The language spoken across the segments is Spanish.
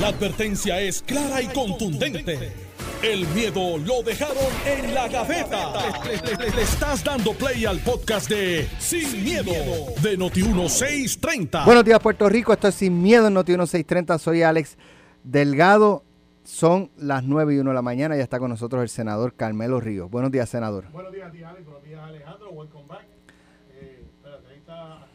La advertencia es clara y contundente. El miedo lo dejaron en la gaveta. Le, le- le estás dando play al podcast de Sin, miedo, de Noti1630. Buenos días, Puerto Rico. Esto es Sin Miedo en Noti 1630. Soy Alex Delgado. Son las 9 y 1 de la mañana. Ya está con nosotros el senador Carmelo Ríos. Buenos días, senador. Buenos días, tía Alex. Buenos días, Alejandro. Welcome back. Eh, espérate, ahí está.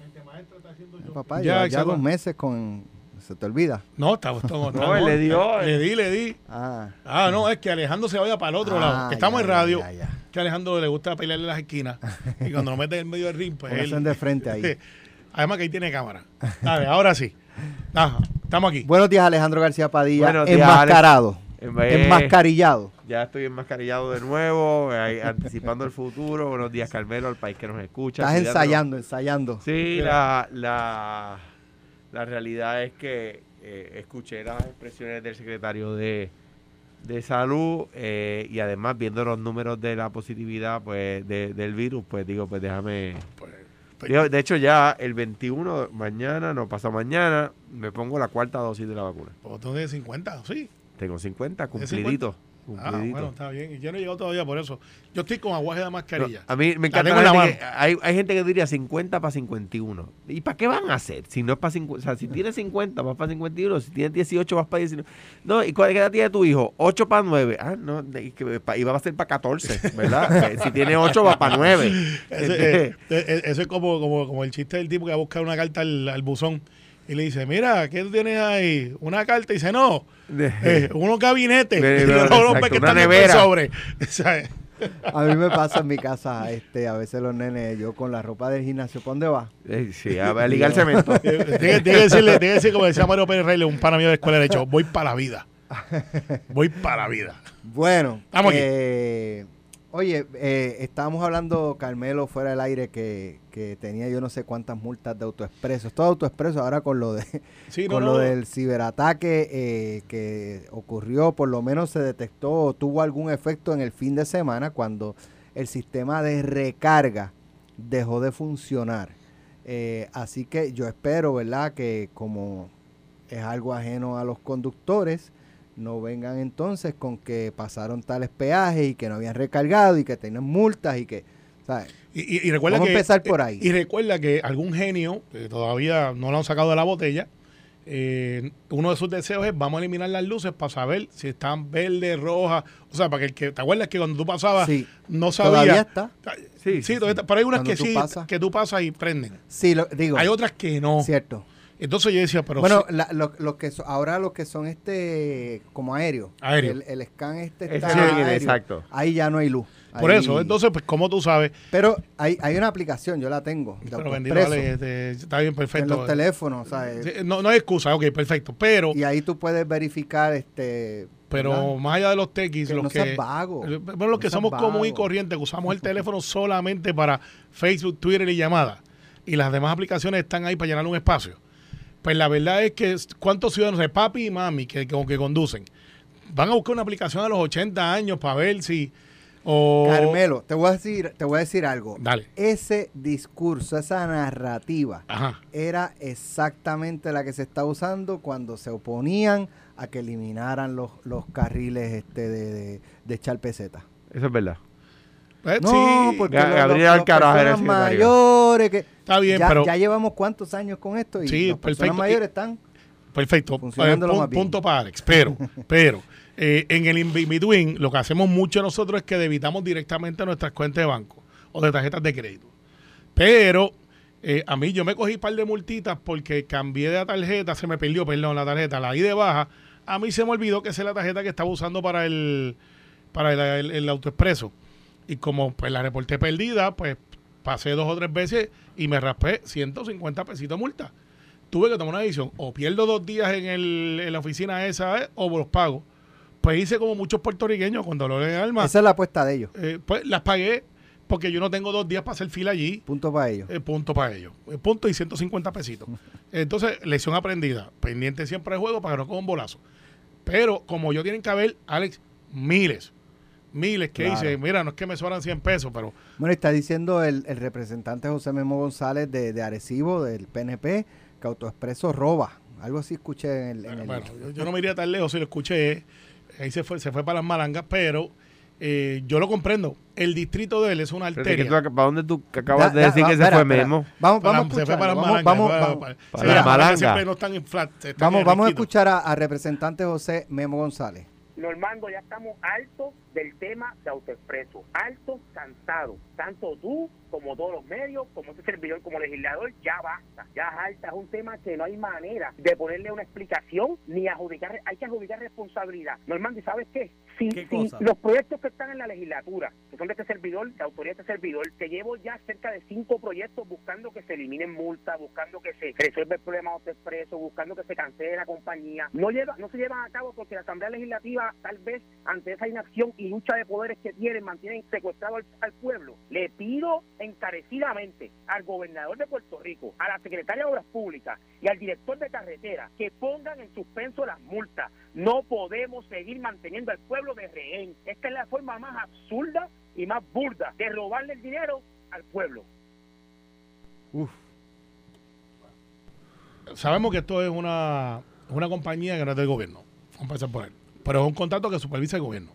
Mente maestra está haciendo yo. Papá, Ya, ya, dos meses con... Se te olvida. No, está, está- está- No, le dio, Le di, le di. Ah, Ah, no, es que Alejandro se vaya para el otro Ah, lado. Que estamos ya, en radio. ya, ya. Que a Alejandro le gusta pelearle las esquinas. y cuando lo mete en medio del ring, pues él. de frente ahí. Además que ahí tiene cámara. Dale, ahora sí. Ajá, estamos aquí. Buenos días, Alejandro García Padilla. Buenos días, enmascarado. Eh, Enmascarillado. Ya estoy enmascarillado de nuevo, anticipando el futuro. Buenos días, Carmelo, al país que nos escucha. Estás ensayando, ensayando. Sí, la, la, la realidad es que eh, escuché las expresiones del secretario de, de salud eh, y además viendo los números de la positividad pues de- del virus, pues digo, pues déjame... Pues, Digo, de hecho ya el 21, mañana, no pasa mañana, me pongo la cuarta dosis de la vacuna. pues, tú tienes 50, sí. Tengo 50, 50? Ah, bueno, está bien. Y yo no he llegado todavía por eso. Yo estoy con aguaje de mascarilla. No, a mí me encanta la la gente que- hay, hay gente que diría 50 para 51. ¿Y para qué van a hacer? Si no es para 50, o sea, si tienes 50 vas para 51, si tienes 18 vas para 19. No, ¿y cuál edad tiene tu hijo? 8 para 9. Ah, no, pa- iba a ser para 14, ¿verdad? Si tiene 8 va para 9. Ese, eh, eh, eso es como, como, como el chiste del tipo que va a buscar una carta al, al buzón y le dice, mira, ¿qué tú tienes ahí? Una carta y dice, no, eh, unos gabinetes. Y los que una están sobre. A mí me pasa en mi casa, este, a veces los nenes, yo con la ropa del gimnasio, ¿para dónde va? Eh, sí, a, a ligar cemento. Tiene, que decirle, tiene que decir como decía Mario Pérez Reyes, un pana mío de escuela de hecho, voy para la vida. Voy para la vida. Bueno, Estamos aquí. Oye, eh, estábamos hablando, Carmelo, fuera del aire, que, que tenía yo no sé cuántas multas de autoexpreso. Todo autoexpreso ahora con lo de Sí, con no, lo del ciberataque eh, que ocurrió, por lo menos se detectó o tuvo algún efecto en el fin de semana cuando el sistema de recarga dejó de funcionar. Eh, así que yo espero, ¿verdad?, que como es algo ajeno a los conductores, no vengan entonces con que pasaron tales peajes y que no habían recargado y que tenían multas y que, ¿sabes? Y, y- y recuerda Vamos a que, empezar por ahí. Y recuerda que algún genio, que todavía no lo han sacado de la botella, eh, uno de sus deseos es vamos a eliminar las luces para saber si están verdes, rojas. O sea, para que el que te acuerdas que cuando tú pasabas Sí, no todavía sabía. está. Sí, Sí, sí, todavía está. pero hay unas Cuando que tú sí, pasas. que tú pasas y prenden. Sí, lo, digo, Hay otras que no. cierto. Entonces yo decía, pero bueno, sí, la- lo, lo que so- ahora los que son este como aéreo, Aéreo. El, el scan este está sí, aéreo. exacto. Ahí ya no hay luz. por Ahí- eso, entonces, pues, como tú sabes, Pero hay, hay una aplicación, yo la tengo, de pero bendito, vale, este, está bien, en perfecto. los teléfonos, ¿sabes? Sí, No, no hay excusa, ok, perfecto. Pero, Y ahí tú puedes verificar este pero ¿verdad? más allá de los tequis, Que los no que. vago. Bueno, No los que somos común y corriente, que usamos el teléfono solamente para Facebook, Twitter y llamadas, y las demás aplicaciones están ahí para llenar un espacio. Pues la verdad es que cuántos ciudadanos de papi y mami que, que, que conducen van a buscar una aplicación a los 80 años para ver si. O, Carmelo, te voy a decir, te voy a decir algo. Dale. Ese discurso, esa narrativa Ajá. era exactamente la que se está usando cuando se oponían a que eliminaran los, los carriles este de, de, de echar peseta. Eso es verdad. Eh, No, sí, porque los- Gabriel los- Alcaraz era mayores que está bien, ya, pero. ya llevamos cuántos años con esto y Sí, personas perfecto. mayores están Perfecto. Funcionando Eh, pun- más bien. punto para Alex. Pero, pero, eh, en el in between, lo que hacemos mucho nosotros es que debitamos directamente nuestras cuentas de banco o de tarjetas de crédito. Pero eh, a mí yo me cogí un par de multitas porque cambié de tarjeta, se me perdió, perdón, la tarjeta, la di de baja. A mí se me olvidó que esa es la tarjeta que estaba usando para el para el, el- el autoexpreso. Y como pues la reporté perdida, pues pasé dos o tres veces y me raspé 150 pesitos de multa. Tuve que tomar una decisión. O pierdo dos días en, el, en la oficina esa eh, o los pago. Pues hice como muchos puertorriqueños con dolor en el alma. Esa es la apuesta de ellos. Eh, pues las pagué porque yo no tengo dos días para hacer fila allí. Punto para ellos. Eh, punto para ellos. Eh, punto y 150 pesitos. Entonces, lección aprendida. Pendiente siempre de juego para que no coja un bolazo. Pero como yo tienen que haber, Alex, miles, miles que Claro. dice, mira, no es que me sobran 100 pesos, pero Bueno, está diciendo el, el representante José Memo González de, de Arecibo, del PNP, que Autoexpreso roba. Algo así escuché en el... en el- Bueno, yo, yo no me iría tan lejos si lo escuché. Ahí se fue, se fue para las malangas, pero eh, yo lo comprendo. El distrito de él es una arteria. tú, ¿Para dónde tú acabas Da- de da- decir va- que se espera, fue espera. Memo? Vamos, Para- vamos a se fue escuchar. para las Vamos, malangas. vamos, para- vamos, para- para sí, las las malangas malangas. siempre no están en flat. están vamos, vamos a escuchar a, a representante José Memo González. Normando, ya estamos altos del tema de autoexpreso, altos, cansados, tanto tú como todos los medios, como este servidor, como legislador, ya basta, ya es alta, es un tema que no hay manera de ponerle una explicación ni adjudicar, hay que adjudicar responsabilidad. Normando, ¿y sabes qué? Si, ¿Qué si los proyectos que están en la legislatura, que son de este servidor, de autoría de este servidor, que llevo ya cerca de cinco proyectos buscando que se eliminen multas, buscando que se resuelva el problema de autoexpreso, buscando que se cancele la compañía, no lleva, no se llevan a cabo porque la Asamblea Legislativa tal vez ante esa inacción y lucha de poderes que tienen mantienen secuestrado al, al pueblo. Le pido encarecidamente al gobernador de Puerto Rico, a la secretaria de Obras Públicas y al director de carretera que pongan en suspenso las multas. No podemos seguir manteniendo al pueblo de rehén. Esta es la forma más absurda y más burda de robarle el dinero al pueblo. Sabemos que esto es una, una compañía que no es del gobierno. Vamos a empezar por él. Pero es un contrato que supervisa el gobierno.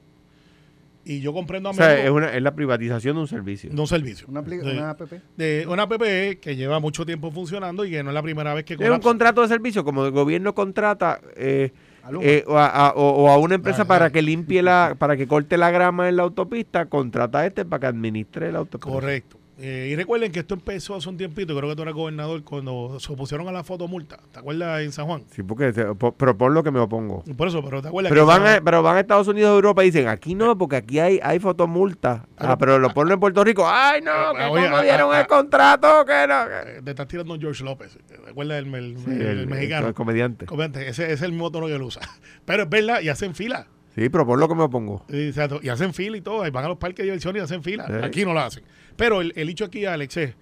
Y yo comprendo a O sea, es, una, es la privatización de un servicio. de un servicio. Una, de, una app. de una PPE que lleva mucho tiempo funcionando y que no es la primera vez que Es un colapsa. contrato de servicio, como el gobierno contrata eh. Eh, o, a, a- o- o a una empresa para que limpie la, para que corte la grama en la autopista, contrata a este para que administre la autopista. Correcto. Eh, y recuerden que esto empezó hace un tiempito, creo que tú eras gobernador, cuando se opusieron a la fotomulta. ¿Te acuerdas en San Juan? Sí, porque pero por lo que me opongo. Por eso, pero ¿te acuerdas? Pero que van, a, pero van a Estados Unidos, Europa y dicen, aquí no, porque aquí hay, hay fotomulta. Ah, pero lo ponen en Puerto Rico. Ay, no, Ah, que oye, cómo ah, dieron el contrato, que no. que- Eh, Te estás tirando George López. ¿Te acuerdas del el, Sí, el- el el- mexicano? el comediante. Comediante, Ese, ese es el mismo tono que él usa. Pero es verdad, y hacen fila. Sí, pero por lo que me opongo. Y, hacen fila y todo. Y van a los parques de diversión y hacen fila. Sí. Aquí no lo hacen. Pero el, el hecho aquí, Alex, es.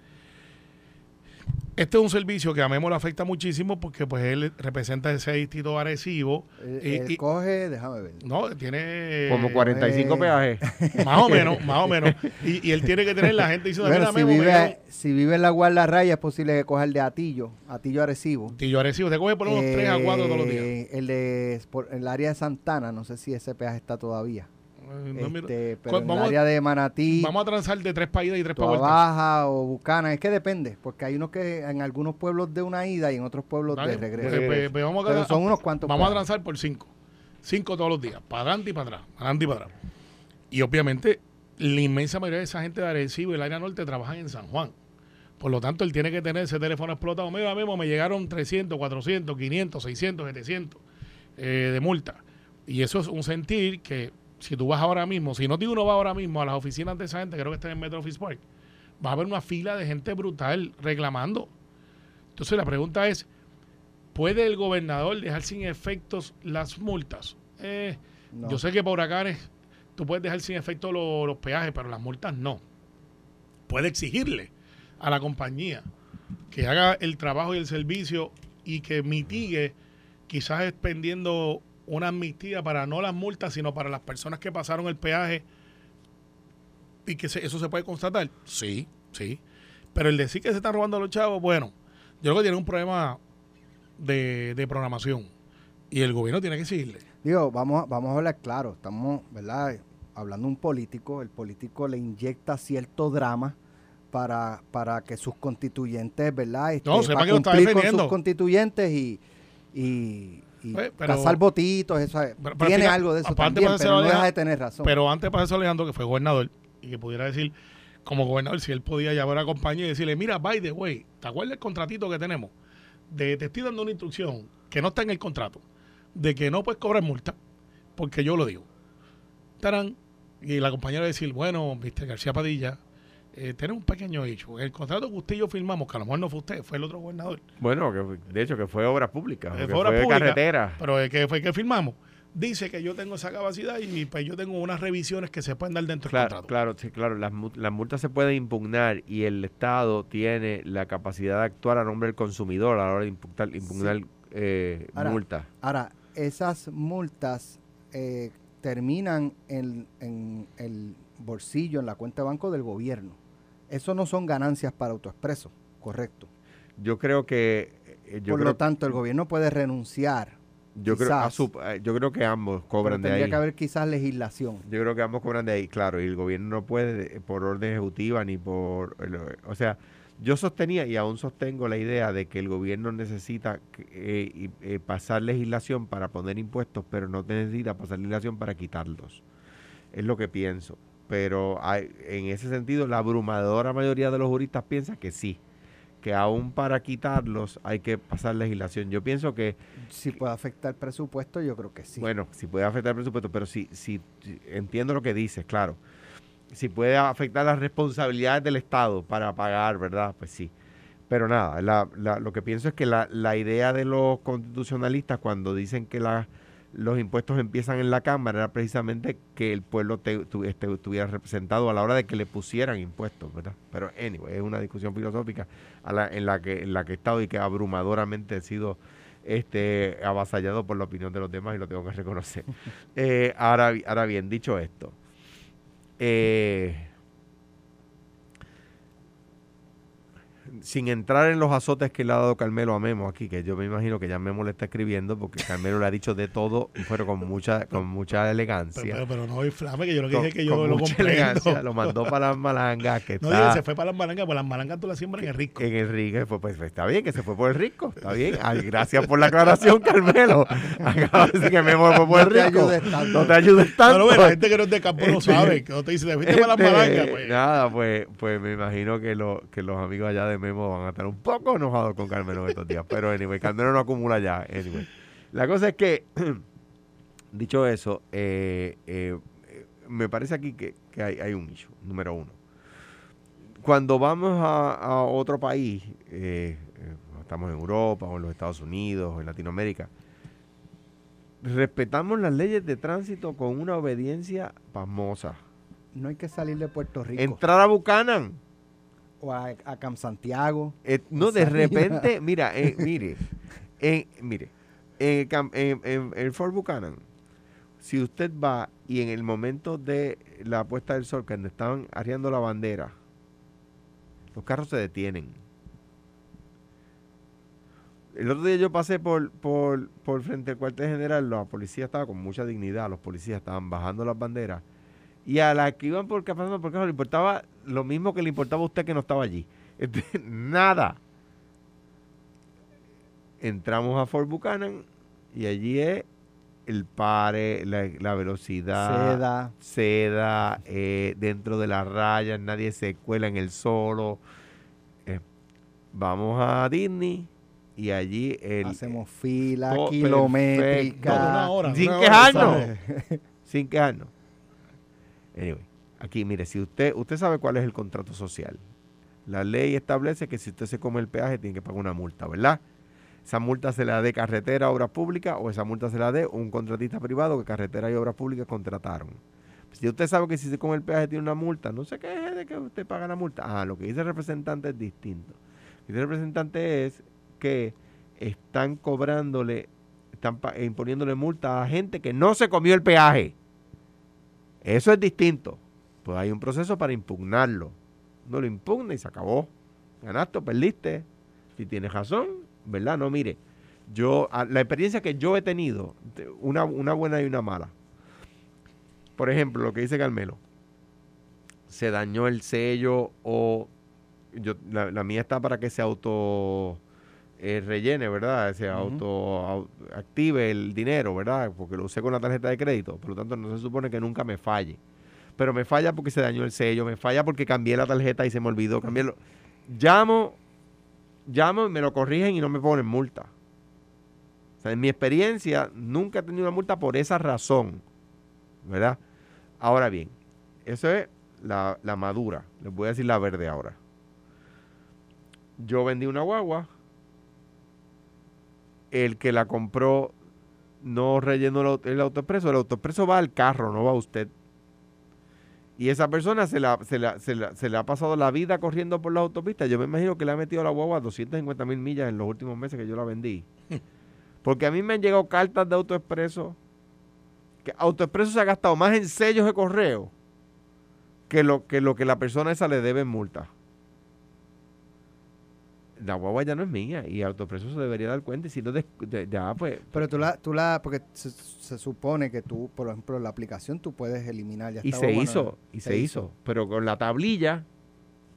Este es un servicio que a Memo le afecta muchísimo porque pues él representa ese distrito agresivo. Él, y- él y- coge, déjame ver. no, tiene Como 45 eh, peajes. más o menos, más o menos. Y, y él tiene que tener la gente diciendo, Bueno, mira, si Memo, me vive, dieron- si vive en la Guardia Raya es posible que coja el de Atillo, Atillo Arecibo. Tillo Arecibo, te coge por unos 3 a 4 todos los días. Eh, El de por el área de Santana, no sé si ese peaje está todavía. Eh, no, Este, pero en el área de Manatí, vamos a transar de tres para ida y tres para vuelta. Baja o Bucana, es que depende, porque hay unos que en algunos pueblos de una ida y en otros pueblos Dale, de regreso. pues, pues, pues vamos a, Pero son unos cuantos Vamos a transar por cinco. Cinco todos los días. Para adelante y para atrás. Para adelante y para atrás. Y obviamente, la inmensa mayoría de esa gente de Arecibo y el área norte trabajan en San Juan. Por lo tanto, él tiene que tener ese teléfono explotado. Mira, Memo, me llegaron 300, 400, 500, 600, 700 eh, de multa. Y eso es un sentir que si tú vas ahora mismo, si no uno va ahora mismo a las oficinas de esa gente, creo que está en Metro Office Park, va a haber una fila de gente brutal reclamando. Entonces la pregunta es, ¿puede el gobernador dejar sin efectos las multas? Eh, No. Yo sé que por huracanes tú puedes dejar sin efecto lo- los peajes, pero las multas no. Puede exigirle a la compañía que haga el trabajo y el servicio y que mitigue, quizás expendiendo una amnistía para no las multas, sino para las personas que pasaron el peaje y que se- eso se puede constatar. Sí, sí. Pero el decir que se están robando a los chavos, bueno, yo creo que tiene un problema de, de programación y el gobierno tiene que exigirle. Digo, vamos, a- vamos a hablar claro, estamos, ¿verdad? Hablando de un político, el político le inyecta cierto drama para, para que sus constituyentes, ¿verdad? Este, No, sepa para que lo está cumplir con defendiendo. sus constituyentes y, y, y Pues, pero- cazar votitos, eso es- Pero- pero tiene fíjate, algo de eso también, pero no Aleja- deja de tener razón. Pero antes para eso Alejandro, que fue gobernador, y que pudiera decir, como gobernador, si él podía llamar a la compañía y decirle, mira, by the way, ¿te acuerdas el contratito que tenemos? De, te estoy dando una instrucción que no está en el contrato, de que no puedes cobrar multa, porque yo lo digo. Tarán, y la compañía le decir, bueno, Mr. García Padilla, eh, tiene un pequeño hecho. El contrato que usted y yo firmamos, que a lo mejor no fue usted, fue el otro gobernador, Bueno, que fue- de hecho que fue obra pública, Eh, que fue obra fue pública. carretera. pero el que fue el que firmamos, dice que yo tengo esa capacidad y pues yo tengo unas revisiones que se pueden dar dentro del Claro, contrato. claro, sí, claro. Las, las multas se pueden impugnar y el Estado tiene la capacidad de actuar a nombre del consumidor a la hora de impugnar, impugnar eh, Ahora, multas. Ahora, esas multas eh, terminan en, en el bolsillo, en la cuenta de banco del gobierno. Eso no son ganancias para AutoExpreso, correcto. Yo creo que eh, yo Por creo, lo tanto, el gobierno puede renunciar. yo creo, a su- eh, yo creo que ambos cobran de tendría ahí. que haber quizás legislación. Yo creo que ambos cobran de ahí, claro, y el gobierno no puede eh, por orden ejecutiva ni por... O sea, yo sostenía y aún sostengo la idea de que el gobierno necesita eh, eh, pasar legislación para poner impuestos, pero no necesita pasar legislación para quitarlos. Es lo que pienso. Pero hay- en ese sentido, la abrumadora mayoría de los juristas piensa que sí, que aún para quitarlos hay que pasar legislación. Yo pienso que Si puede afectar el presupuesto, yo creo que sí. bueno, si puede afectar el presupuesto, pero si, si, entiendo lo que dices, claro. Si puede afectar las responsabilidades del Estado para pagar, ¿verdad? Pues sí. Pero nada, la- la- lo que pienso es que la, la idea de los constitucionalistas cuando dicen que la- los impuestos empiezan en la Cámara era precisamente que el pueblo te- tu- este, estuviera representado a la hora de que le pusieran impuestos, ¿verdad? Pero anyway, es una discusión filosófica a la- en, la que, en la que he estado y que abrumadoramente he sido este, avasallado por la opinión de los demás y lo tengo que reconocer. Eh, ahora, ahora bien, dicho esto, eh, sin entrar en los azotes que le ha dado Carmelo a Memo aquí, que yo me imagino que ya Memo le está escribiendo porque Carmelo le ha dicho de todo, pero con mucha, con mucha Pero, elegancia. pero, pero no inflame, que yo lo que con, dije que yo con lo mucha comprendo. elegancia, lo mandó para las malangas, que No, está digo, se fue para las malangas, pues las malangas tú las siembras en el rico. en el Riga, pues, pues, está bien que se fue por el rico, está bien. Ay, gracias por la aclaración, Carmelo. Acaba de decir que Memo fue por el No te rico. ayudes tanto. No te ayudes tanto. No, no, la gente que no es de campo no Este, sabe. Que no te dice, te fuiste para las Este, malangas, pues. Nada, pues, pues me imagino que, lo, que los amigos allá de Memo van a estar un poco enojados con Carmelo estos días. Pero, anyway, Carmelo no acumula ya. Anyway. La cosa es que, dicho eso, eh, eh, me parece aquí que, que hay, hay un issue, número uno. Cuando vamos a, a otro país, eh, estamos en Europa o en los Estados Unidos o en Latinoamérica, respetamos las leyes de tránsito con una obediencia pasmosa. No hay que salir de Puerto Rico Entrar a Buchanan. O a, a Camp Santiago. eh, no, de repente, mira, eh, mire, en, mire, en, en- en- en Fort Buchanan, si usted va y en el momento de la puesta del sol, cuando estaban arriando la bandera, los carros se detienen. El otro día yo pasé por, por, por frente al cuartel general, la policía estaba con mucha dignidad, los policías estaban bajando las banderas y a las que iban por pasando por carro le importaba lo mismo que le importaba a usted que no estaba allí. Este, Nada. Entramos a Fort Buchanan y allí es el pare, la, la velocidad, Seda. seda, eh, dentro de las rayas, nadie se cuela en el solo. Eh, vamos a Disney y allí el, Hacemos fila Oh, kilométrica. Una hora, Sin una quejarnos. sin quejarnos. Aquí mire, si usted, usted sabe cuál es el contrato social. La ley establece que si usted se come el peaje tiene que pagar una multa, ¿verdad? Esa multa se la dé carretera, obras públicas, o esa multa se la dé un contratista privado que carretera y obras públicas contrataron. Si usted sabe que si se come el peaje tiene una multa, no se queje de que usted paga la multa. Ah, lo que dice el representante es distinto. Lo que dice el representante es que están cobrándole, están imponiéndole multa a gente que no se comió el peaje. Eso es distinto. Pues hay un proceso para impugnarlo. No lo impugna y se acabó. Ganaste o perdiste. Si tienes razón, ¿verdad? No, mire, yo, la experiencia que yo he tenido, una, una buena y una mala. Por ejemplo, lo que dice Carmelo. Se dañó el sello o yo, la, la mía está para que se auto eh, rellene, ¿verdad? Se Ujú. auto au- active el dinero, ¿verdad? Porque lo usé con la tarjeta de crédito. Por lo tanto, no se supone que nunca me falle. Pero me falla porque se dañó el sello, me falla porque cambié la tarjeta y se me olvidó cambiarlo. Llamo, llamo y me lo corrigen y no me ponen multa. O sea, en mi experiencia, nunca he tenido una multa por esa razón, ¿verdad? Ahora bien, eso es la, la madura. Les voy a decir la verde ahora. Yo vendí una guagua. El que la compró no rellenó el, au- el autoexpreso. El autoexpreso va al carro, no va a usted. Y esa persona se la, se, la, se, la, se le ha pasado la vida corriendo por las autopistas. Yo me imagino que le ha metido a la guagua 250 mil millas en los últimos meses que yo la vendí. Porque a mí me han llegado cartas de autoexpreso. Que autoexpreso se ha gastado más en sellos de correo que lo que, lo que la persona esa le debe en multa. La guagua ya no es mía y Autoexpreso se debería dar cuenta y si des- de- ya pues... Pero tú la, tú la, porque se, se supone que tú, por ejemplo, la aplicación tú puedes eliminar. Ya Y se hizo, y se, hizo. Pero con la tablilla,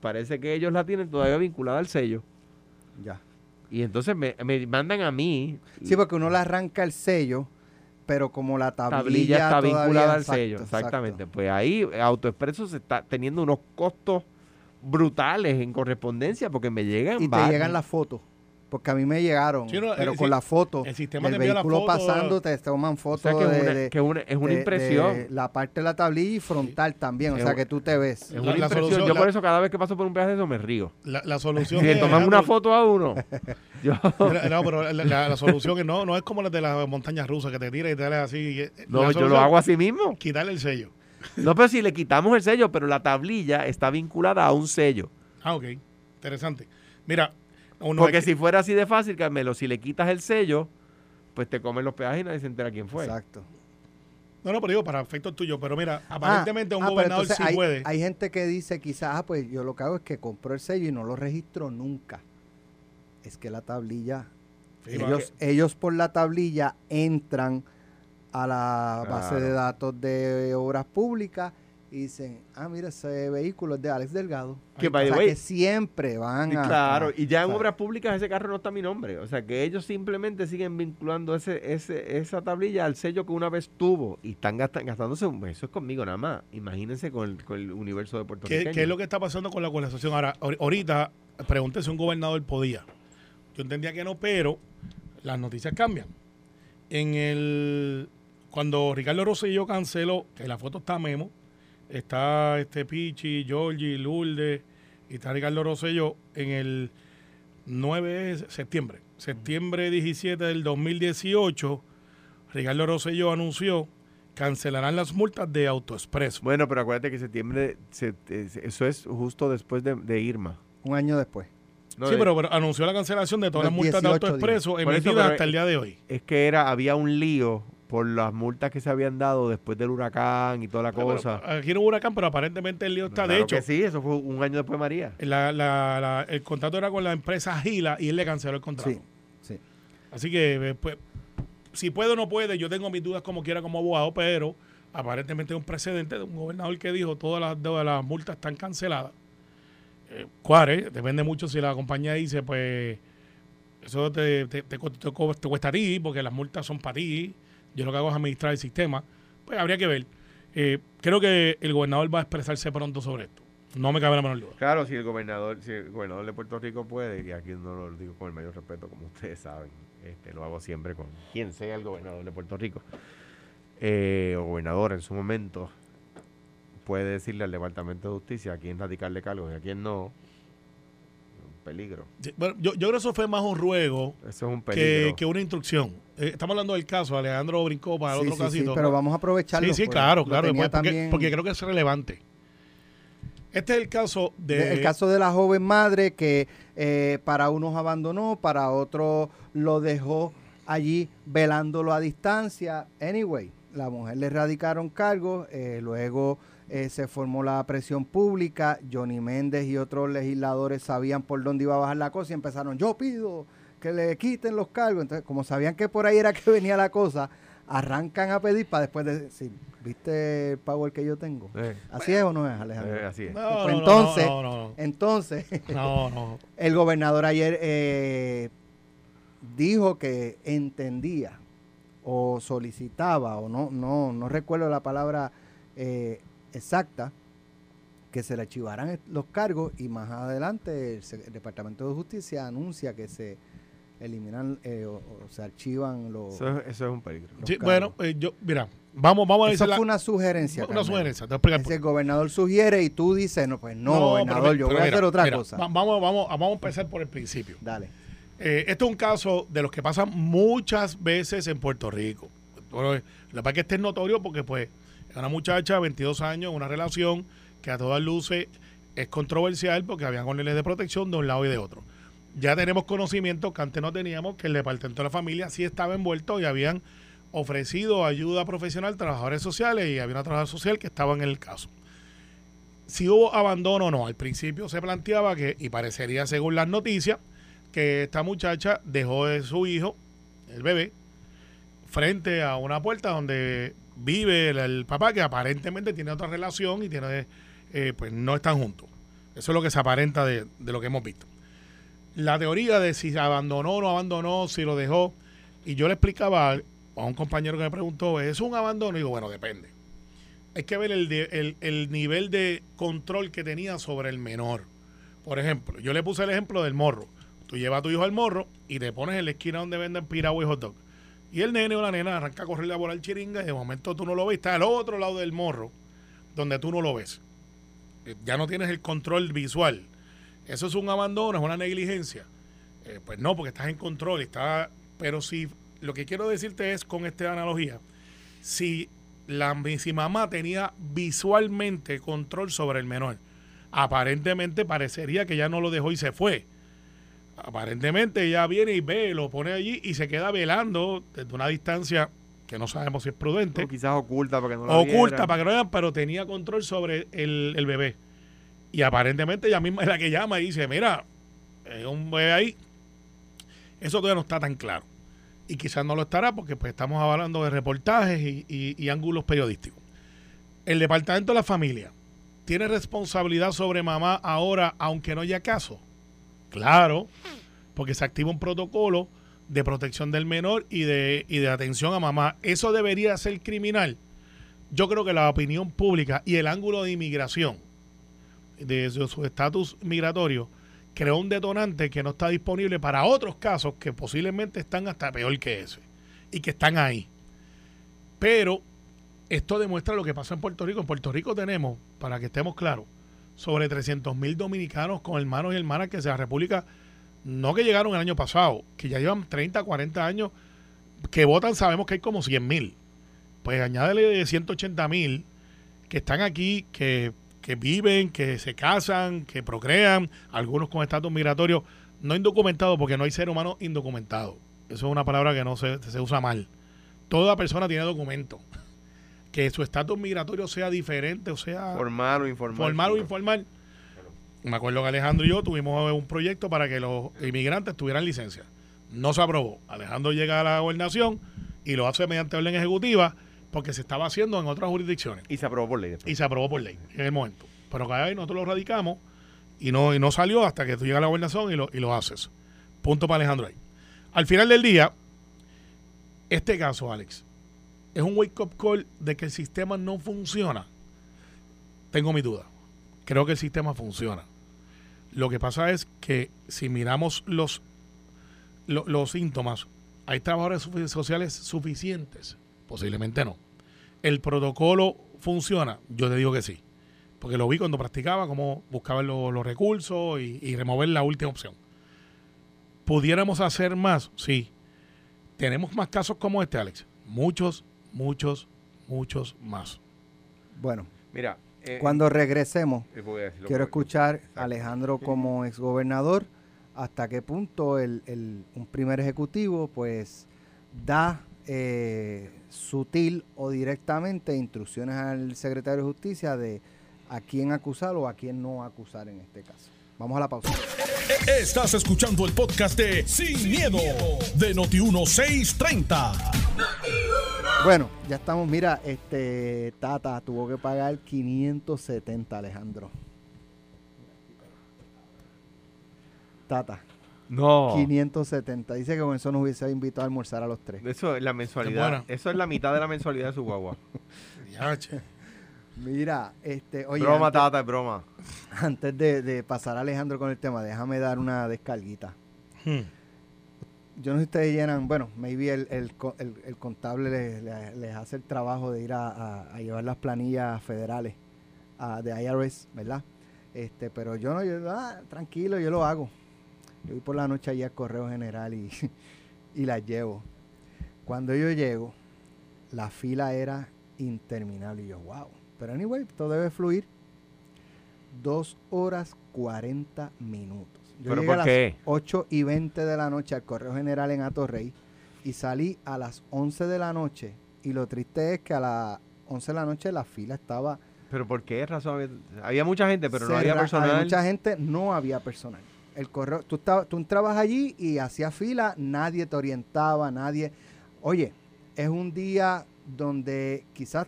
parece que ellos la tienen todavía vinculada al sello. Ya. Y entonces me, me mandan a mí. Sí, porque uno le arranca el sello, pero como la tablilla, tablilla está todavía- vinculada al exacto, sello. exacto. Exactamente. Pues ahí AutoExpreso se está teniendo unos costos brutales en correspondencia porque me llegan Y te llegan las fotos. Porque a mí me llegaron, Sí, no, pero el con si- la foto el sistema la vehículo foto, pasando, te toman O fotos sea que es de, una, de- que una- es una de- impresión. de la parte de la tablilla y frontal también, o Es sea que tú te ves. es una la impresión. solución- Yo la- por eso cada vez que paso por un pedazo de eso me río. La, la solución Si le toman una foto a uno, yo... No, pero la, la- la solución es no, no es como la de las montañas rusas que te tiras y te das así. No, yo lo hago así mismo. Quitarle el sello. No, pero si le quitamos el sello, pero la tablilla está vinculada a un sello. Ah, ok. Interesante. Mira, uno Porque si fuera así de fácil, Carmelo, si le quitas el sello, pues te comen los peajes y nadie se entera quién fue. Exacto. No, no, pero digo, para efectos tuyos. Pero mira, aparentemente Ah, un ah, gobernador entonces sí hay, puede. Hay gente que dice quizás, ah, pues yo lo que hago es que compro el sello y no lo registro nunca. Es que la tablilla, Sí, ellos, ellos por la tablilla entran a la base Claro. de datos de obras públicas y dicen, ah, mira, ese vehículo es de Alex Delgado. Que, o sea, que siempre van a... claro, a- y ya en obras públicas ese carro no está a mi nombre. O sea que ellos simplemente siguen vinculando ese, ese, esa tablilla al sello que una vez tuvo y están gasta- gastándose un eso es conmigo nada más. Imagínense con el, con el universo de Puerto ¿Qué, Rico. qué es lo que está pasando con la coalización? Ahora, ahor- ahorita, pregunté si un gobernador podía. Yo entendía que no, pero las noticias cambian. En el cuando Ricardo Rosselló canceló, que la foto está Memo, está este Pichi, Georgie, Lourdes, y está Ricardo Rosselló en el 9 de septiembre. Septiembre 17 del 2018, Ricardo Rosselló anunció cancelarán las multas de AutoExpreso. Bueno, pero acuérdate que septiembre, se- es- eso es justo después de, de Irma. Un año después. No, sí, de- pero, pero anunció la cancelación de todas las multas de 18 AutoExpreso emitidas hasta el día de hoy. es que era había un lío por las multas que se habían dado después del huracán y toda la Pero, cosa. aquí no hubo huracán, pero aparentemente el lío está. Claro de hecho, que sí, eso fue un año después de María. la- la- la- el contrato era con la empresa Gila y él le canceló el contrato. Sí, sí. Así que, eh, pues, si puede o no puede, yo tengo mis dudas como quiera como abogado, pero aparentemente un precedente de un gobernador que dijo todas las, todas las multas están canceladas. Eh, cuare, depende mucho si la compañía dice, pues, eso te, te, te te cuesta a ti, porque las multas son para ti. Yo lo que hago es administrar el sistema. Pues habría que ver. Eh, creo que el gobernador va a expresarse pronto sobre esto. No me cabe la menor duda. Claro, si el gobernador, si el gobernador de Puerto Rico puede, y aquí no lo digo con el mayor respeto, como ustedes saben, este, lo hago siempre con quien sea el gobernador de Puerto Rico, eh, o gobernador en su momento, puede decirle al Departamento de Justicia a quién radicarle cargos y a quién no. Peligro. Sí, bueno, yo, yo creo que eso fue más un ruego Eso es un que, peligro. que una instrucción. Eh, estamos hablando del caso, Alejandro brincó para el Sí, otro sí, sí, casito. pero vamos a aprovecharlo. Sí, sí, porque claro, claro, después, porque, también- porque creo que es relevante. Este es el caso de... De- el caso de la joven madre que eh, para unos abandonó, para otros lo dejó allí velándolo a distancia. Anyway, la mujer le radicaron cargos, eh, luego eh, se formó la presión pública, Johnny Méndez y otros legisladores sabían por dónde iba a bajar la cosa y empezaron, yo pido que le quiten los cargos. Entonces, como sabían que por ahí era que venía la cosa, arrancan a pedir para después decir, ¿viste el power que yo tengo? Eh, ¿Así es o no es, Alejandro? eh, así es. No, Pues no, no, entonces- no, no, Entonces, no, no, no. el gobernador ayer eh, dijo que entendía o solicitaba, o no, no, no recuerdo la palabra eh, exacta, que se le archivaran est- los cargos y más adelante el, Departamento de Justicia anuncia que se eliminan eh, o, o se archivan los... Eso, es- eso es un peligro. Sí, bueno, eh, yo, mira, vamos, vamos a Eso decir la- fue una sugerencia. una sugerencia. Te voy a explicar Es el gobernador sugiere y tú dices, no, pues no, gobernador, yo pero voy a hacer otra mira, cosa. va- Vamos, vamos, vamos a empezar por el principio. Dale. Eh, esto es un caso de los que pasan muchas veces en Puerto Rico. Bueno, Lo que pasa es que este es notorio porque, pues, es una muchacha de 22 años, una relación que a todas luces es controversial porque habían órdenes de protección de un lado y de otro. Ya tenemos conocimiento que antes no teníamos que el Departamento de la Familia sí estaba envuelto y habían ofrecido ayuda profesional, trabajadores sociales y había una trabajadora social que estaba en el caso. Si hubo abandono o no, al principio se planteaba que, y parecería según las noticias, que esta muchacha dejó de su hijo, el bebé, frente a una puerta donde vive el, papá que aparentemente tiene otra relación y tiene eh, pues no están juntos. Eso es lo que se aparenta de, de lo que hemos visto. La teoría de si abandonó o no abandonó, si lo dejó, y yo le explicaba a un compañero que me preguntó, ¿es un abandono? Y digo, bueno, depende. Hay que ver el, el- el nivel de control que tenía sobre el menor. Por ejemplo, yo le puse el ejemplo del morro. Tú llevas a tu hijo al morro y te pones en la esquina donde venden piragua y hot dog. Y el nene o la nena arranca a correr a volar chiringa y de momento tú no lo ves. Está al otro lado del morro, donde tú no lo ves. Eh, Ya no tienes el control visual. Eso es un abandono, es una negligencia. Eh, pues no, porque estás en control. Está, pero si lo que quiero decirte es con esta analogía, si la si mamá tenía visualmente control sobre el menor, aparentemente parecería que ya no lo dejó y se fue. Aparentemente ella viene y ve, lo pone allí y se queda velando desde una distancia que no sabemos si es prudente O quizás oculta para que no lo oculta para que no vean, pero tenía control sobre el, el bebé. Y aparentemente ella misma es la que llama y dice, mira, hay un bebé ahí. Eso todavía no está tan claro. Y quizás no lo estará porque pues estamos hablando de reportajes y, y- y ángulos periodísticos. El Departamento de la Familia tiene responsabilidad sobre mamá ahora, aunque no haya caso. Claro, porque se activa un protocolo de protección del menor y de, y de atención a mamá. Eso debería ser criminal. Yo creo que la opinión pública y el ángulo de inmigración, de su estatus migratorio, creó un detonante que no está disponible para otros casos que posiblemente están hasta peor que ese y que están ahí. Pero esto demuestra lo que pasa en Puerto Rico. En Puerto Rico tenemos, para que estemos claros, sobre 300 mil dominicanos con hermanos y hermanas que se la República, no que llegaron el año pasado, que ya llevan 30, 40 años, que votan, sabemos que hay como 100 mil. Pues añádele de 180 mil que están aquí, que, que viven, que se casan, que procrean, algunos con estatus migratorio, no indocumentado, porque no hay ser humano indocumentado. Eso es una palabra que no se, se usa mal. Toda persona tiene documento. Que su estatus migratorio sea diferente, o sea Formal o informal. formal o informal. Me acuerdo que Alejandro y yo tuvimos un proyecto para que los inmigrantes tuvieran licencia. No se aprobó. Alejandro llega a la gobernación y lo hace mediante orden ejecutiva porque se estaba haciendo en otras jurisdicciones Y se aprobó por ley después. y se aprobó por ley en el momento. Pero cada vez nosotros lo radicamos y no, y no salió hasta que tú llegas a la gobernación y lo, y lo haces. Punto para Alejandro ahí. Al final del día, este caso, Alex, es un wake-up call de que el sistema no funciona. Tengo mi duda. Creo que el sistema funciona. Lo que pasa es que si miramos los, lo- los síntomas, ¿hay trabajadores sociales suficientes? Posiblemente no. ¿El protocolo funciona? Yo te digo que sí. Porque lo vi cuando practicaba, cómo buscaban lo- los recursos y, y remover la última opción. ¿Pudiéramos hacer más? Sí. ¿Tenemos más casos como este, Alex? Muchos, muchos, muchos más. Bueno, Mira. eh, cuando regresemos, eh, quiero escuchar a Alejandro como exgobernador hasta qué punto el, el- un primer ejecutivo pues da eh, sutil o directamente instrucciones al secretario de justicia de a quién acusar o a quién no acusar en este caso. Vamos a la pausa. Estás escuchando el podcast de Sin, miedo, de Noti1630. Bueno, ya estamos, mira, este Tata tuvo que pagar 570, Alejandro. Tata, No. 570. Dice que con eso nos hubiese invitado a almorzar a los tres. Eso es la mensualidad. Eso es la mitad de la mensualidad de su guagua. Mira, este, oye, broma, antes, tata, es broma. antes de, de pasar a Alejandro con el tema, déjame dar una descarguita. Hmm. Yo no sé si ustedes llenan, bueno, maybe el, el, el- el contable les, hace el trabajo de ir a, a- a llevar las planillas federales ah, de IRS, ¿verdad? Este, pero yo no, ah, tranquilo, yo lo hago. Yo voy por la noche allí al correo general y, y las llevo. Cuando yo llego, la fila era interminable y yo, wow. Pero anyway, todo debe fluir. Dos horas 40 minutos. Yo ¿Pero llegué por a las qué? 8 y 20 de la noche al Correo General en Atorrey y salí a las 11 de la noche. Y lo triste es que a las 11 de la noche la fila estaba ¿Pero por qué razón? Había, mucha gente, pero no había personal. Había mucha gente, no había personal. el correo, tú, estabas- tú entrabas allí y hacías fila, nadie te orientaba, nadie. Oye, es un día donde quizás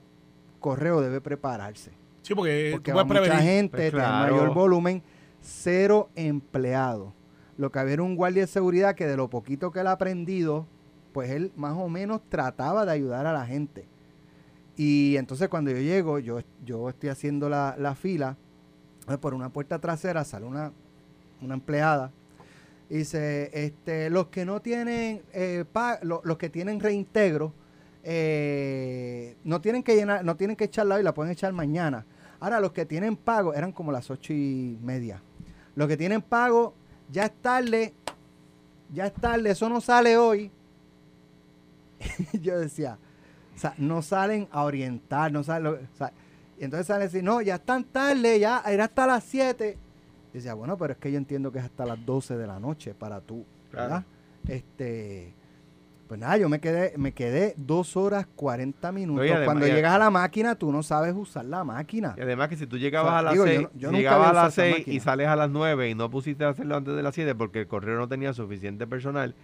correo debe prepararse. Sí, porque, Porque tú va mucha gente, Pues tiene claro. mayor volumen, cero empleados. Lo que había era un guardia de seguridad que de lo poquito que él ha aprendido, pues él más o menos trataba de ayudar a la gente. Y entonces cuando yo llego, yo, yo estoy haciendo la, la fila, eh, por una puerta trasera sale una, una empleada y dice, este, los que no tienen, eh, pa- lo- los que tienen reintegro, eh, no tienen que llenar, no tienen que echarla hoy, la pueden echar mañana. Ahora los que tienen pago, eran como las ocho y media. Los que tienen pago, ya es tarde, ya es tarde, eso no sale hoy. yo decía, o sea, no salen a orientar, no salen, o sea, y entonces salen a decir, no, ya están tarde, ya era hasta las 7. Y decía, bueno, pero es que yo entiendo que es hasta las 12 de la noche para tú, ¿verdad? Este, pues nada, yo me quedé, me quedé dos horas 40 minutos. Oye, además- Cuando llegas a la máquina, tú no sabes usar la máquina. Y además que si tú llegabas O sea, a las digo, yo 6, no- yo si nunca llegabas a las usado esa 6 y sales a las 9 y no pusiste a hacerlo antes de las 7 porque el correo no tenía suficiente personal.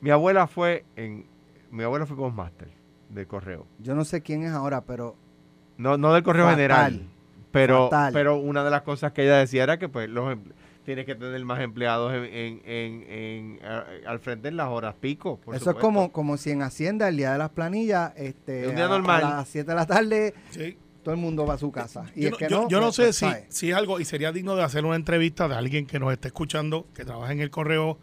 Mi abuela fue en mi abuela fue postmaster del correo. Yo no sé quién es ahora, pero No no del correo Fatal. general, pero Fatal. pero una de las cosas que ella decía era que pues los em- tienes que tener más empleados en, en- en- en- al frente en las horas pico. por eso es como, como si en Hacienda, el día de las planillas, este, Un día a- normal. a las 7 de la tarde, Sí. todo el mundo va a su casa. Y Yo, es no- que yo- no, yo no pues, sé pues, si, si es algo, y sería digno de hacer una entrevista de alguien que nos esté escuchando, que trabaja en el correo,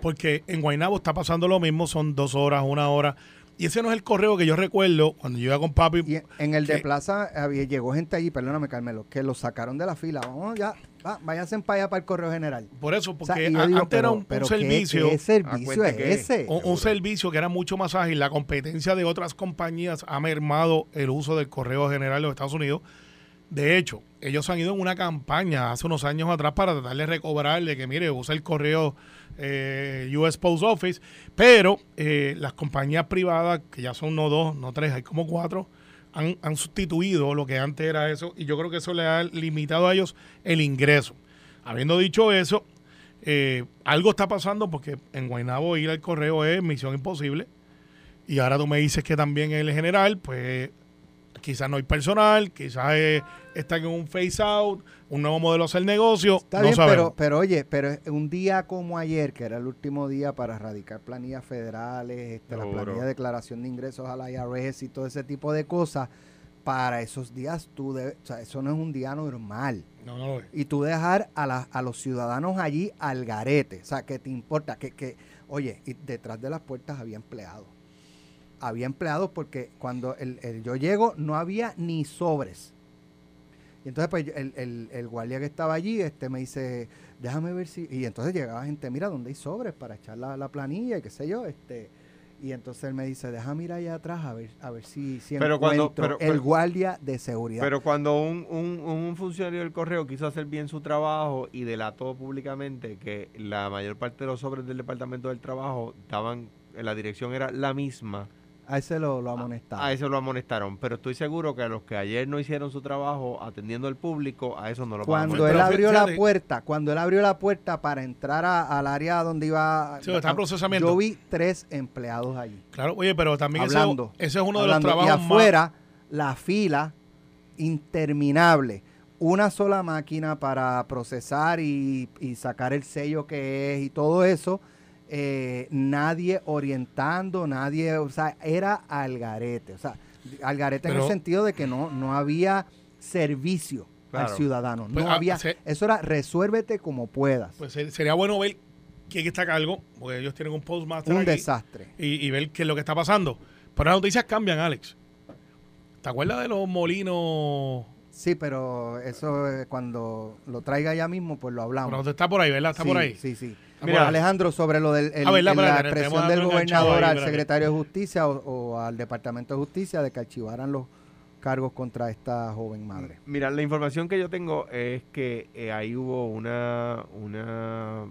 porque en Guaynabo está pasando lo mismo, son dos horas, una hora, y ese no es el correo que yo recuerdo cuando yo iba con papi. Y en el de. Plaza había, llegó gente allí, perdóname Carmelo, que lo sacaron de la fila. Vamos ya, va, váyanse para allá para el correo general. Por eso, O porque sea, digo, antes era pero- un, un pero ¿qué- servicio, ¿qué, servicio es que- ese? un, un servicio que era mucho más ágil. La competencia de otras compañías ha mermado el uso del correo general de los Estados Unidos. De hecho, ellos han ido en una campaña hace unos años atrás para tratar de recobrarle que, mire, usa el correo eh, US Post Office, pero eh, las compañías privadas, que ya son no dos, no tres, hay como cuatro, han, han sustituido lo que antes era eso y yo creo que eso le ha limitado a ellos el ingreso. Habiendo dicho eso, eh, algo está pasando porque en Guaynabo ir al correo es misión imposible. Y ahora tú me dices que también el general, pues quizás no hay personal, quizás eh, están en un phase out, un nuevo modelo de hacer negocio. Está no bien, pero, pero oye, pero un día como ayer, que era el último día para erradicar planillas federales, este, la Seguro. planilla de declaración de ingresos a la IRS y todo ese tipo de cosas, para esos días tú debes, o sea, eso no es un día normal. No, no lo es. Y tú dejar a, la- a los ciudadanos allí al garete, o sea, que te importa, que, que oye, y detrás de las puertas había empleados. Había empleados porque cuando el, el- yo llego no había ni sobres. Y entonces pues el, el, el guardia que estaba allí este me dice, déjame ver si... Y entonces llegaba gente, mira, ¿dónde hay sobres para echar la, la planilla y qué sé yo? este Y entonces él me dice, déjame ir allá atrás a ver, a ver si, si Pero cuando- pero- el pero- guardia de seguridad. Pero cuando un, un, un funcionario del correo quiso hacer bien su trabajo y delató públicamente que la mayor parte de los sobres del departamento del trabajo estaban, la dirección era la misma, a ese lo, lo amonestaron. a eso lo amonestaron. Pero estoy seguro que a los que ayer no hicieron su trabajo atendiendo al público, a eso no lo van a cuando él abrió la puerta, cuando él abrió la puerta para entrar a- al área donde iba, Sí, está en procesamiento. yo vi tres empleados allí Claro, oye, pero también ese- hablando. ese, es uno hablando. de los y trabajos afuera la fila interminable, una sola máquina para procesar y, y sacar el sello que es y todo eso. Eh, nadie orientando, nadie, o sea, era al garete, o sea, al garete en Pero- el sentido de que no, no había servicio Claro. al ciudadano, Pues, no ah, había, se- eso era resuélvete como puedas. Pues ser- sería bueno ver quién está a cargo, porque ellos tienen un postmaster un aquí, desastre. y, y ver qué es lo que está pasando. Pero las noticias cambian, Alex. ¿Te acuerdas de los molinos? Sí, pero eso eh, cuando lo traiga ya mismo, pues lo hablamos. Bueno, está por ahí, ¿verdad? Está sí, por ahí. Sí, sí. Mira. Mira, Alejandro, sobre lo del la a del gobernador ahí, al secretario de Justicia o, o al Departamento de Justicia de que archivaran los cargos contra esta joven madre. Mira, la información que yo tengo es que eh, ahí hubo una, una,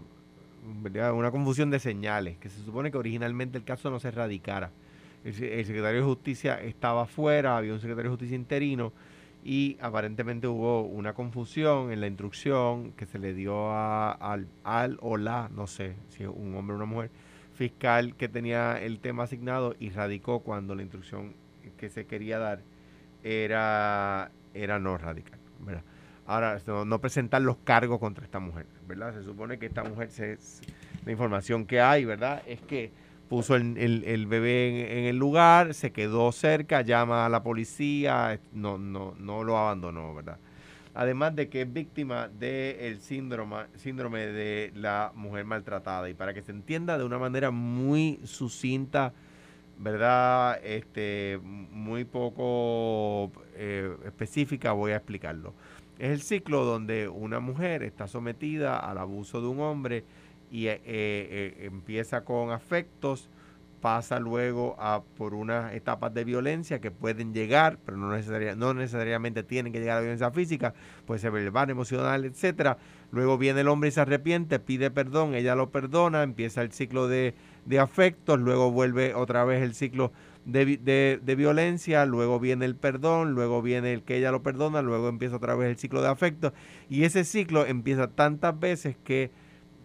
¿verdad? una confusión de señales, que se supone que originalmente el caso no se radicara. El, se- el secretario de Justicia estaba fuera, había un secretario de Justicia interino, y aparentemente hubo una confusión en la instrucción que se le dio a, al, al o la, no sé si es un hombre o una mujer, fiscal que tenía el tema asignado y radicó cuando la instrucción que se quería dar era, era no radical. ¿verdad? Ahora, no, no presentar los cargos contra esta mujer, ¿verdad? Se supone que esta mujer, se, la información que hay, ¿verdad? Es que puso el, el- bebé en, el lugar, se quedó cerca, llama a la policía, no, no, no lo abandonó, ¿verdad? Además de que es víctima del síndrome, síndrome de la mujer maltratada. Y para que se entienda de una manera muy sucinta, ¿verdad? Este, muy poco eh, específica, voy a explicarlo. Es el ciclo donde una mujer está sometida al abuso de un hombre y eh, eh, empieza con afectos, pasa luego a por unas etapas de violencia que pueden llegar, pero no, necesaria- no necesariamente tienen que llegar a la violencia física, puede ser verbal, emocional, etcétera. Luego viene el hombre y se arrepiente, pide perdón, ella lo perdona, empieza el ciclo de, de afectos, luego vuelve otra vez el ciclo de- de violencia, luego viene el perdón, luego viene el que ella lo perdona, luego empieza otra vez el ciclo de afectos y ese ciclo empieza tantas veces que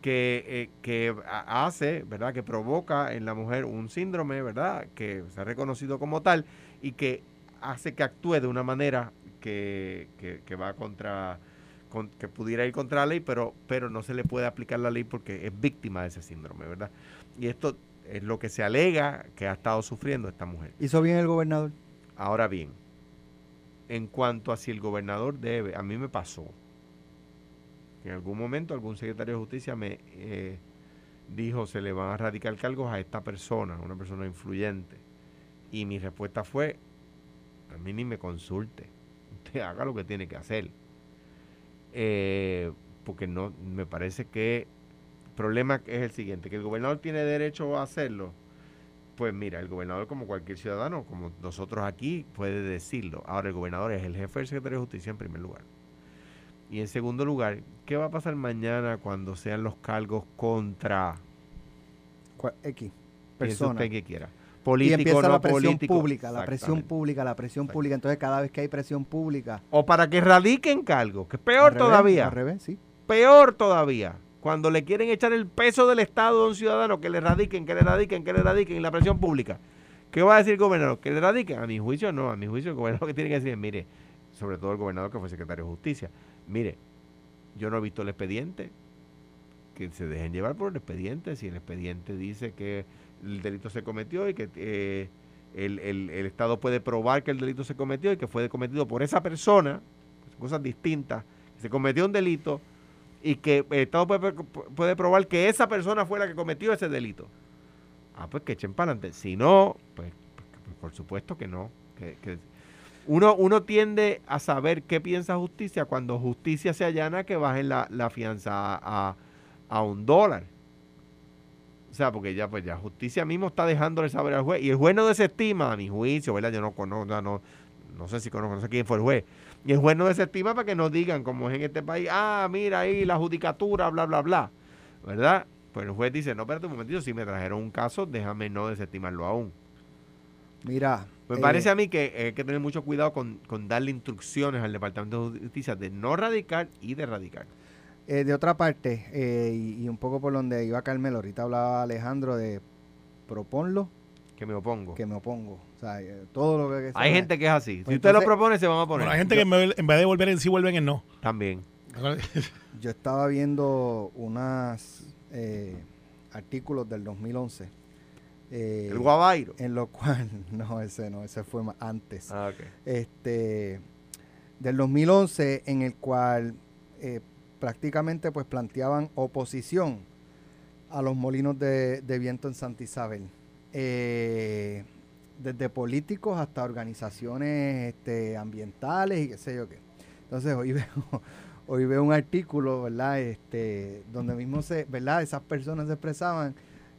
que, eh, que hace, ¿verdad? Que provoca en la mujer un síndrome, ¿verdad? Que se ha reconocido como tal y que hace que actúe de una manera que, que- que va contra, con- que pudiera ir contra la ley, pero, pero no se le puede aplicar la ley porque es víctima de ese síndrome, ¿verdad? Y esto es lo que se alega que ha estado sufriendo esta mujer. ¿Hizo bien el gobernador? Ahora bien, en cuanto a si el gobernador debe, a mí me pasó. En algún momento algún secretario de justicia me eh, dijo se le van a radicar cargos a esta persona, una persona influyente. Y mi respuesta fue, a mí ni me consulte, usted haga lo que tiene que hacer. Eh, porque no, me parece que el problema es el siguiente, que el gobernador tiene derecho a hacerlo. Pues mira, el gobernador como cualquier ciudadano, como nosotros aquí, puede decirlo. Ahora el gobernador es el jefe del secretario de justicia en primer lugar. Y en segundo lugar, ¿qué va a pasar mañana cuando sean los cargos contra X. Persona. usted que quiera? Y Político, empieza no la presión político. pública, la presión pública, la presión pública. Entonces, cada vez que hay presión pública. O para que radiquen cargos, que es al peor revés, todavía. Al revés, sí. Peor todavía. Cuando le quieren echar el peso del Estado a un ciudadano, que le radiquen, que le radiquen, que le radiquen, y la presión pública. ¿Qué va a decir el gobernador? ¿Que le radiquen? A mi juicio no, a mi juicio el gobernador que tiene que decir, mire, sobre todo el gobernador que fue secretario de justicia, mire, yo no he visto el expediente, que se dejen llevar por el expediente, si el expediente dice que el delito se cometió y que eh, el, el- el Estado puede probar que el delito se cometió y que fue cometido por esa persona, son cosas distintas, se cometió un delito y que el Estado puede, puede probar que esa persona fue la que cometió ese delito. Ah, pues que echen para adelante. Si no, pues, pues, por supuesto que no. Que- uno, uno tiende a saber qué piensa justicia cuando justicia se allana que bajen la, la fianza a, a un dólar. O sea, porque ya, pues ya justicia mismo está dejándole saber al juez. Y el juez no desestima, a mi juicio, ¿verdad? Yo no conozco, no, no, no sé si conozco, no sé quién fue el juez. Y el juez no desestima para que nos digan, como es en este país, ah, mira ahí la judicatura, bla, bla, bla. ¿Verdad? Pues el juez dice, no, espérate un momentito, si me trajeron un caso, déjame no desestimarlo aún. Mira. Me eh, parece a mí que hay que tener mucho cuidado con, con darle instrucciones al Departamento de Justicia de no radicar y de radicar. eh, de otra parte, eh, y, y un poco por donde iba Carmelo, ahorita hablaba Alejandro de proponlo, Que me opongo. que me opongo. O sea, eh, todo lo que... que Hay sea- gente que es así. Pues si usted lo propone, se van a poner. Bueno, hay gente que en vez, en vez de volver en sí, vuelven en no. También. Yo estaba viendo unos artículos del 2011. Eh, El guabairo. en lo cual, no, ese no, ese fue más antes. Ah, este del 2011 en el cual eh, prácticamente pues planteaban oposición a los molinos de, de viento en Santa Isabel. Eh, desde políticos hasta organizaciones este, ambientales y qué sé yo qué. Entonces hoy veo hoy veo un artículo verdad este donde mismo se verdad esas personas se expresaban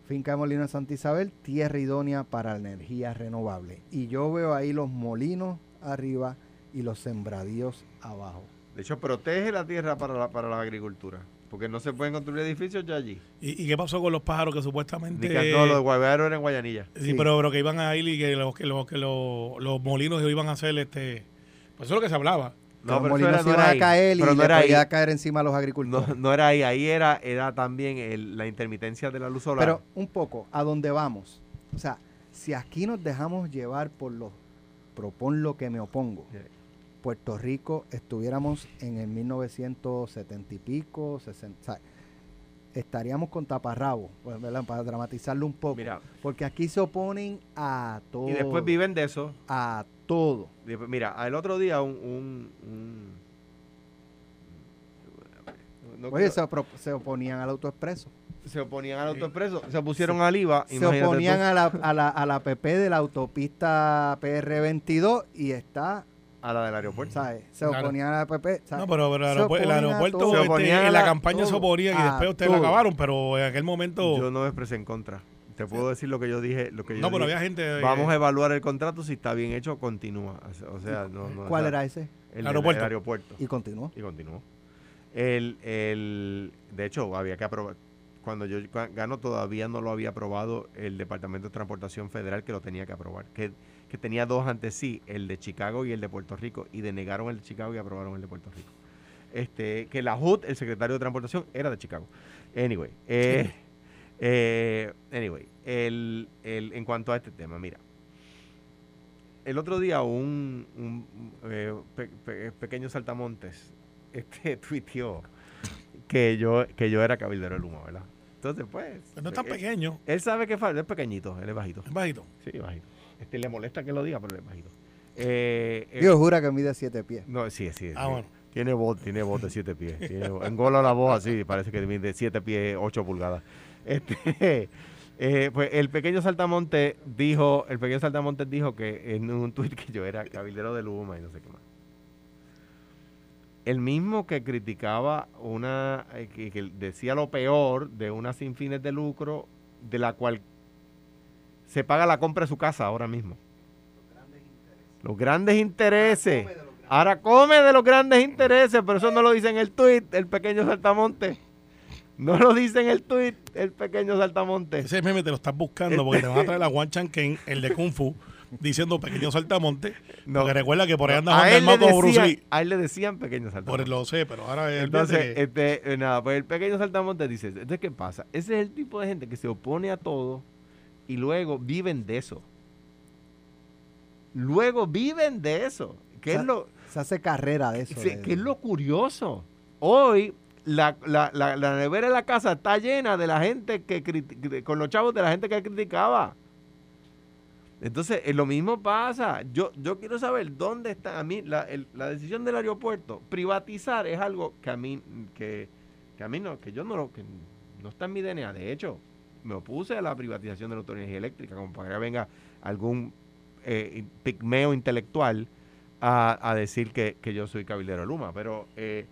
Finca de Molinos de Santa Isabel, tierra idónea para la energía renovable. Y yo veo ahí los molinos arriba y los sembradíos abajo. De hecho, protege la tierra para la, para la agricultura. Porque no se pueden construir edificios ya allí. ¿Y, y qué pasó con los pájaros que supuestamente... Ni que no, los guabairo eran en Guayanilla. Sí, Sí. Pero, pero que iban a ir y que los, que los, que los, los molinos iban a hacer este Pues eso es lo que se hablaba. Los pero era- se no iban a ahí. caer y Pero no era ahí. podía caer encima a los agricultores. No, no era ahí, ahí era, era también el- la intermitencia de la luz solar. Pero un poco, ¿a dónde vamos? O sea, si aquí nos dejamos llevar por los propon lo que me opongo. Puerto Rico estuviéramos en el 1970 y pico, 60, o sea, estaríamos con taparrabo, pues, ¿verdad? para dramatizarlo un poco. Mira, Porque aquí se oponen a todo. y después viven de eso. A todo. Después- Mira, el otro día un... un- un- no Oye, se, opro- se oponían al autoexpreso. se oponían al autoexpreso, se pusieron al IVA. Se oponían a la, a, la, a la PP de la autopista PR22 y está, a la del aeropuerto. ¿sabes? Se Claro. oponían a la PP. ¿sabes? No, pero, pero el Se el aeropuerto, todo. Se este, en la la- campaña se todo. oponían y A después ustedes lo todo. acabaron, pero en aquel momento. Yo no me expresé en contra. Te puedo decir lo que yo dije. Lo que yo no, pero dije. había gente. eh, Vamos a evaluar el contrato, si está bien hecho, continúa. O sea, no, no, ¿Cuál era ese? El, Aeropuerto. el aeropuerto. Y continuó. Y continuó. El, el, de hecho, había que aprobar. Cuando yo ga- gano, todavía no lo había aprobado el Departamento de Transportación Federal, que lo tenía que aprobar. Que, que tenía dos ante sí, el de Chicago y el de Puerto Rico, y denegaron el de Chicago y aprobaron el de Puerto Rico. Este, que la HUD, el secretario de Transportación, era de Chicago. Anyway, eh, eh, anyway, el, el, en cuanto a este tema, mira. El otro día un, un, eh, pe- pe- pequeño saltamontes este tuiteó que yo, que yo era cabildero de Luma, ¿verdad? Entonces, pues. No es tan él, pequeño, él sabe que él es pequeñito, él es bajito. es bajito. Sí, bajito. Este le molesta que lo diga, pero él es bajito. Eh, eh, Dios jura que mide siete pies. no, sí, sí. Ah, sí. bueno. Tiene voz, tiene voz de siete pies. Tiene, engola la voz así, parece que mide siete pies, ocho pulgadas. Este, eh, pues el pequeño Saltamonte dijo, el pequeño Saltamonte dijo que en un tuit que yo era cabildero de Luma y no sé qué más. El mismo que criticaba una, eh, que, que decía lo peor de una sin fines de lucro, de la cual se paga la compra de su casa ahora mismo. Los grandes intereses. Ahora come de los grandes intereses, pero eso no lo dice en el tuit el pequeño Saltamonte. No lo dice en el tuit el pequeño Saltamonte. Ese meme te lo estás buscando porque te van a traer a Juan Chanquen, el de Kung Fu, diciendo pequeño saltamonte. No. Porque recuerda que por ahí anda Juan del le Mato o Bruce decían, Lee. a él le decían pequeño Por Saltamonte. lo sé, pero ahora es Entonces, este, eh, nada, pues el pequeño Saltamonte dice, entonces, ¿qué pasa? Ese es el tipo de gente que se opone a todo y luego viven de eso. Luego viven de eso. ¿Qué es lo, Se hace carrera de eso. De- ¿Qué es lo curioso? Hoy la, la, la, la nevera de la casa está llena de la gente que con los chavos de la gente que criticaba. Entonces, eh, lo mismo pasa. Yo, yo quiero saber dónde está a mí la, el- la decisión del aeropuerto. Privatizar es algo que a mí que, que a mí no, que yo no lo que no está en mi DNA. De hecho, me opuse a la privatización de la autoridad eléctrica, como para que venga algún eh, pigmeo intelectual a, a decir que, que yo soy cabildero de Luma, pero eh,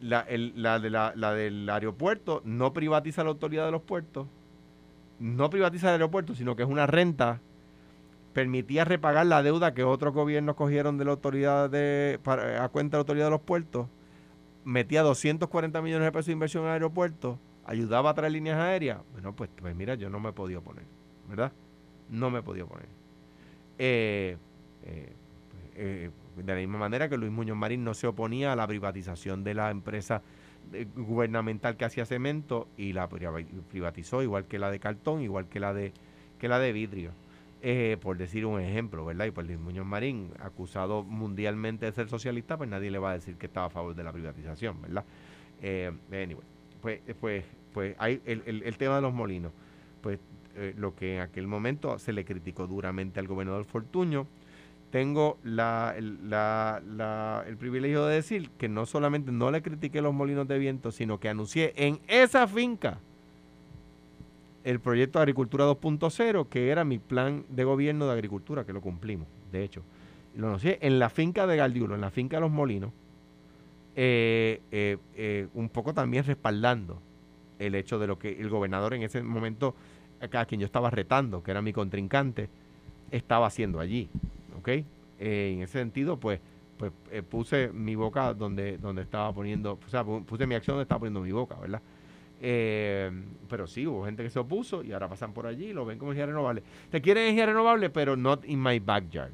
la, el- la, de la, la del aeropuerto no privatiza la autoridad de los puertos, no privatiza el aeropuerto, sino que es una renta, permitía repagar la deuda que otros gobiernos cogieron de la autoridad de, a cuenta de la autoridad de los puertos, metía 240 millones de pesos de inversión en el aeropuerto, ayudaba a traer líneas aéreas, bueno, pues, pues mira, yo no me he podido poner, ¿verdad? No me he podido poner. Eh, eh, eh, de la misma manera que Luis Muñoz Marín no se oponía a la privatización de la empresa eh, gubernamental que hacía cemento y la priva- privatizó igual que la de cartón, igual que la de que la de vidrio. Eh, por decir un ejemplo, ¿verdad? Y pues Luis Muñoz Marín, acusado mundialmente de ser socialista, pues nadie le va a decir que estaba a favor de la privatización, ¿verdad? Eh, pues, pues, pues hay el, el- el tema de los molinos. Pues eh, lo que en aquel momento se le criticó duramente al gobernador Fortuño, tengo el privilegio de decir que no solamente no le critiqué los molinos de viento, sino que anuncié en esa finca el proyecto de Agricultura 2.0, que era mi plan de gobierno de agricultura, que lo cumplimos, de hecho. Lo anuncié en la finca de Galdiulo, en la finca de los molinos, eh, eh, eh, un poco también respaldando el hecho de lo que el gobernador en ese momento, a quien yo estaba retando, que era mi contrincante, estaba haciendo allí. ¿Ok? Eh, en ese sentido, pues, pues eh, puse mi boca donde, donde estaba poniendo, o sea, pu- puse mi acción donde estaba poniendo mi boca, ¿verdad? Eh, pero sí, hubo gente que se opuso y ahora pasan por allí y lo ven como energía renovable. Te quieren energía renovable, pero not in my backyard.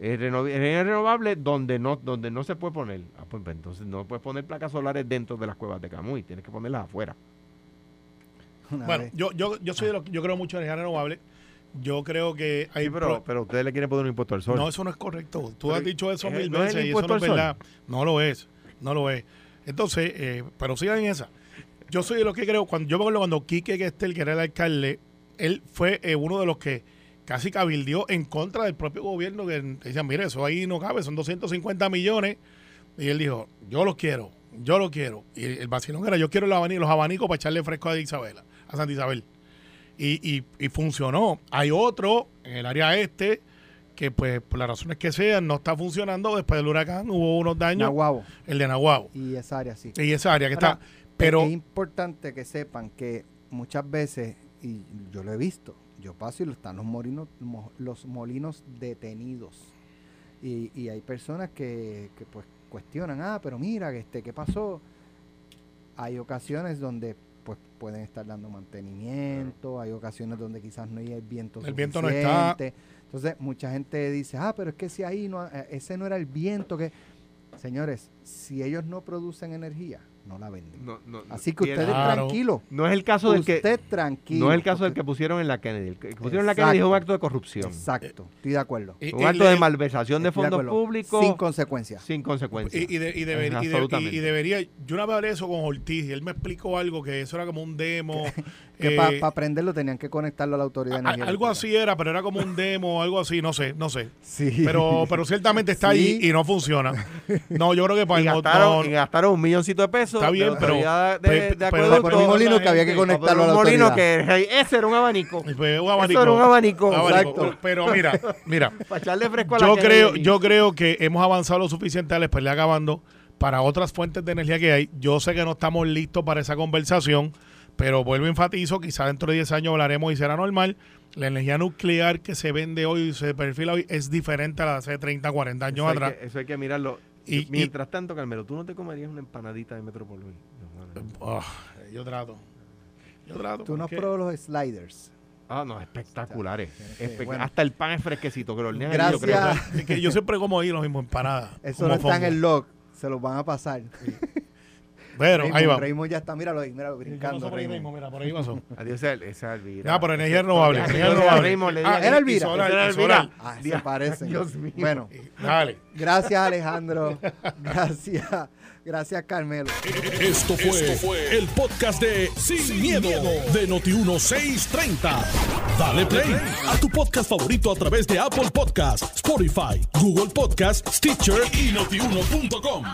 Eh, reno- energía renovable donde no donde no se puede poner. Ah, pues, pues, entonces no puedes poner placas solares dentro de las cuevas de Camuy, tienes que ponerlas afuera. Una Bueno, vez. yo, yo, yo soy de los, yo creo mucho en energía renovable. Yo creo que hay Sí, pero, pero ustedes le quieren poner un impuesto al sol. No, eso no es correcto. Tú Pero, has dicho eso eh, mil ¿no es veces y eso no es verdad. No lo es. No lo es. Entonces, eh, pero sigan en esa. Yo soy de los que creo, cuando yo me acuerdo cuando Quique Gestel, que era el alcalde, él fue eh, uno de los que casi cabildió en contra del propio gobierno, que decían, mire, eso ahí no cabe, son 250 millones. Y él dijo, yo lo quiero, yo lo quiero. Y el vacilón era, yo quiero el abanico, los abanicos para echarle fresco a Isabela, a Santa Isabel. Y, y, y funcionó. Hay otro en el área este que pues por las razones que sean no está funcionando. Después del huracán hubo unos daños. Nahuabo El de Nahuabo. y esa área sí. Y esa área que Ahora, está. Pero es importante que sepan que muchas veces, y yo lo he visto, yo paso y están los molinos, mo- los molinos detenidos. Y, y hay personas que, que, pues cuestionan, ah, pero mira, este, ¿qué pasó? Hay ocasiones donde pues pueden estar dando mantenimiento, hay ocasiones donde quizás no hay el viento El viento no está. suficiente. Entonces, mucha gente dice, ah, pero es que si ahí no, eh, ese no era el viento que... Señores, si ellos no producen energía, no la venden. No, no, no. Así que ustedes Claro. tranquilos. no es el caso del que Usted tranquilo. no es el caso del que pusieron en la Kennedy. El que pusieron en la Kennedy es un acto de corrupción. Exacto, estoy de acuerdo. y, Un y acto de malversación de fondos públicos Sin consecuencias. sin consecuencias. y, y de- y deber- y de- y debería. Yo una vez hablé eso con Ortiz y él me explicó algo que eso era como un demo. Que eh, para aprenderlo tenían que conectarlo a la autoridad a- algo así era, pero era como un demo, algo así, no sé, no sé. Sí. Pero, pero ciertamente está Sí. ahí y no funciona. No, yo creo que para y, el gastaron, no- y gastaron un milloncito de pesos. Está bien, de pero- autoridad de, de pero- acueducto, por un molino que había que conectarlo a la un molino autoridad. que ese era un abanico. Pues, un Eso abanico. era un abanico. Abanico. Pero mira, mira. Para echarle fresco a la yo creo, yo creo que hemos avanzado lo suficiente al pelear acabando para otras fuentes de energía que hay. Yo sé que no estamos listos para esa conversación, pero vuelvo a enfatizo, quizá dentro de 10 años hablaremos y será normal. La energía nuclear que se vende hoy y se perfila hoy es diferente a la de hace 30, 40 años eso atrás. que, eso hay que mirarlo. Y- Mientras tanto, Carmelo, ¿tú no te comerías una empanadita de Metropolvil? No, no, no. Ah, yo trato. Yo trato. Tú no probado los sliders. Ah, no, espectaculares. bueno. Hasta el pan es fresquecito, que lo hornean allí, yo creo. Gracias. Es que yo siempre como ahí lo mismo, empanadas. Eso no está en el log. Se los van a pasar. Pero ahí va. Raymond ya está, míralo ahí, míralo, brincando. por ahí Raymond. mismo, mira, por ahí pasó. Adiós, esa, Elvira. Ya, pero energía renovable. Ya, energía renovable. Ah, ¿Era Elvira? solar, Era Elvira. Ah, se parecen. Dios mío. Bueno, Dale. gracias Alejandro. Gracias. Gracias Carmelo. Esto fue, el podcast de Sin, miedo, de Noti1630. Dale play a tu podcast favorito a través de Apple Podcasts, Spotify, Google Podcasts, Stitcher y notiuno.com.